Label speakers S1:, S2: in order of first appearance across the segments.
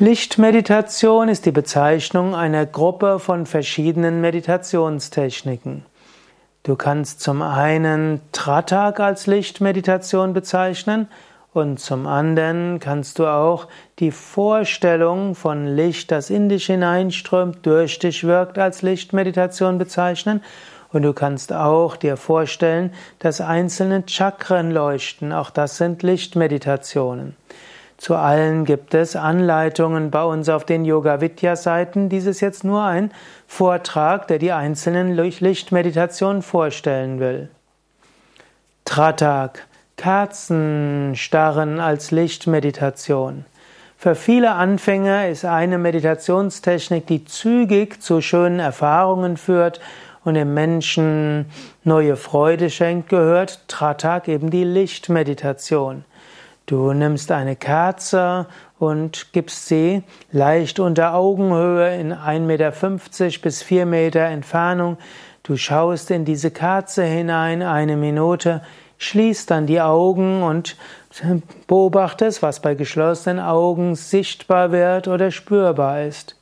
S1: Lichtmeditation ist die Bezeichnung einer Gruppe von verschiedenen Meditationstechniken. Du kannst zum einen Tratak als Lichtmeditation bezeichnen und zum anderen kannst du auch die Vorstellung von Licht, das in dich hineinströmt, durch dich wirkt, als Lichtmeditation bezeichnen. Und du kannst auch dir vorstellen, dass einzelne Chakren leuchten. Auch das sind Lichtmeditationen. Zu allen gibt es Anleitungen bei uns auf den Yoga Vidya Seiten. Dies ist jetzt nur ein Vortrag, der die einzelnen Lichtmeditationen vorstellen will. Tratak, Kerzenstarren als Lichtmeditation. Für viele Anfänger ist eine Meditationstechnik, die zügig zu schönen Erfahrungen führt und dem Menschen neue Freude schenkt, gehört Tratak eben die Lichtmeditation. Du nimmst eine Kerze und gibst sie leicht unter Augenhöhe in 1,50 Meter bis 4 Meter Entfernung. Du schaust in diese Kerze hinein eine Minute, schließt dann die Augen und beobachtest, was bei geschlossenen Augen sichtbar wird oder spürbar ist.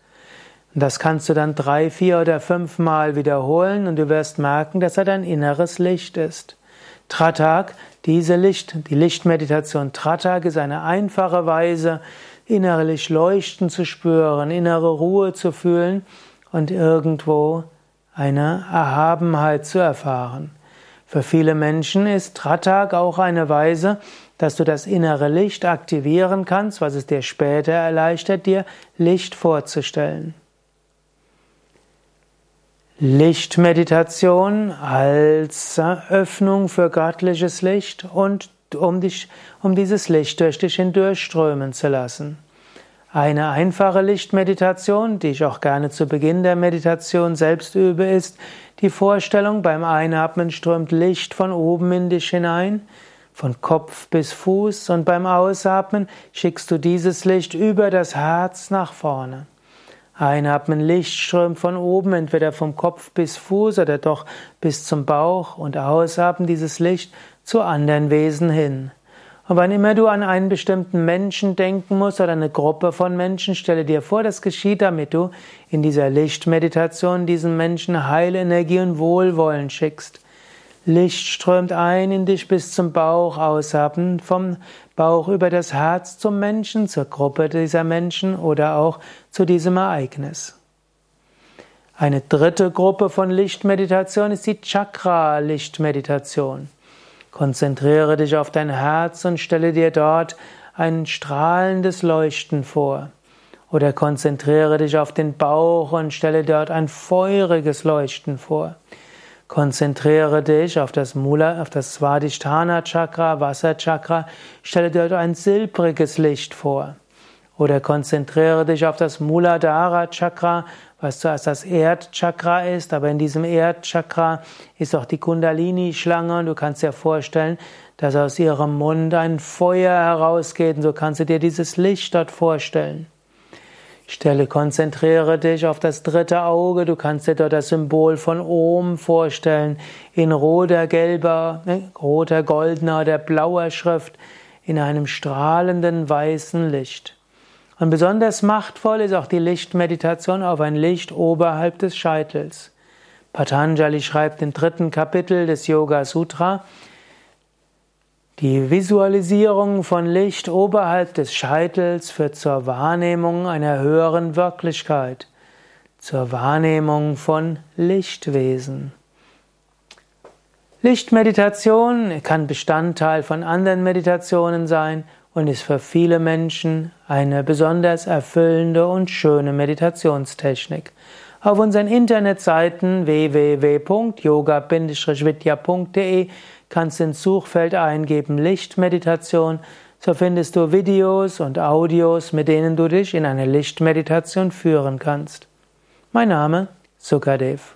S1: Das kannst du dann drei, vier oder fünf Mal wiederholen und du wirst merken, dass er dein inneres Licht ist. Tratak, diese Licht, die Lichtmeditation Tratak ist eine einfache Weise, innerlich Leuchten zu spüren, innere Ruhe zu fühlen und irgendwo eine Erhabenheit zu erfahren. Für viele Menschen ist Tratak auch eine Weise, dass du das innere Licht aktivieren kannst, was es dir später erleichtert, dir Licht vorzustellen. Lichtmeditation als Öffnung für göttliches Licht und um, dich, um dieses Licht durch dich hindurchströmen zu lassen. Eine einfache Lichtmeditation, die ich auch gerne zu Beginn der Meditation selbst übe, ist die Vorstellung, beim Einatmen strömt Licht von oben in dich hinein, von Kopf bis Fuß und beim Ausatmen schickst du dieses Licht über das Herz nach vorne. Einatmen, Licht strömt von oben, entweder vom Kopf bis Fuß oder doch bis zum Bauch und ausatmen dieses Licht zu anderen Wesen hin. Und wann immer du an einen bestimmten Menschen denken musst oder eine Gruppe von Menschen, stelle dir vor, das geschieht, damit du in dieser Lichtmeditation diesen Menschen Heilenergie und Wohlwollen schickst. Licht strömt ein in dich bis zum Bauch, ausatmen vom Bauch über das Herz zum Menschen, zur Gruppe dieser Menschen oder auch zu diesem Ereignis. Eine dritte Gruppe von Lichtmeditation ist die Chakra-Lichtmeditation. Konzentriere dich auf dein Herz und stelle dir dort ein strahlendes Leuchten vor. Oder konzentriere dich auf den Bauch und stelle dort ein feuriges Leuchten vor. Konzentriere dich auf das Mula, auf das Svadhisthana Chakra, Wasserchakra, stelle dort ein silbriges Licht vor. Oder konzentriere dich auf das Muladhara Chakra, was zuerst das Erdchakra ist, aber in diesem Erdchakra ist auch die Kundalini-Schlange und du kannst dir vorstellen, dass aus ihrem Mund ein Feuer herausgeht und so kannst du dir dieses Licht dort vorstellen. Stelle, konzentriere dich auf das dritte Auge. Du kannst dir dort das Symbol von Om vorstellen. In roter, gelber, ne, roter, goldener oder blauer Schrift. In einem strahlenden weißen Licht. Und besonders machtvoll ist auch die Lichtmeditation auf ein Licht oberhalb des Scheitels. Patanjali schreibt im dritten Kapitel des Yoga Sutra, die Visualisierung von Licht oberhalb des Scheitels führt zur Wahrnehmung einer höheren Wirklichkeit, zur Wahrnehmung von Lichtwesen. Lichtmeditation kann Bestandteil von anderen Meditationen sein und ist für viele Menschen eine besonders erfüllende und schöne Meditationstechnik. Auf unseren Internetseiten www.yoga-vidya.de kannst ins Suchfeld eingeben Lichtmeditation. So findest du Videos und Audios, mit denen du dich in eine Lichtmeditation führen kannst. Mein Name Sukadev.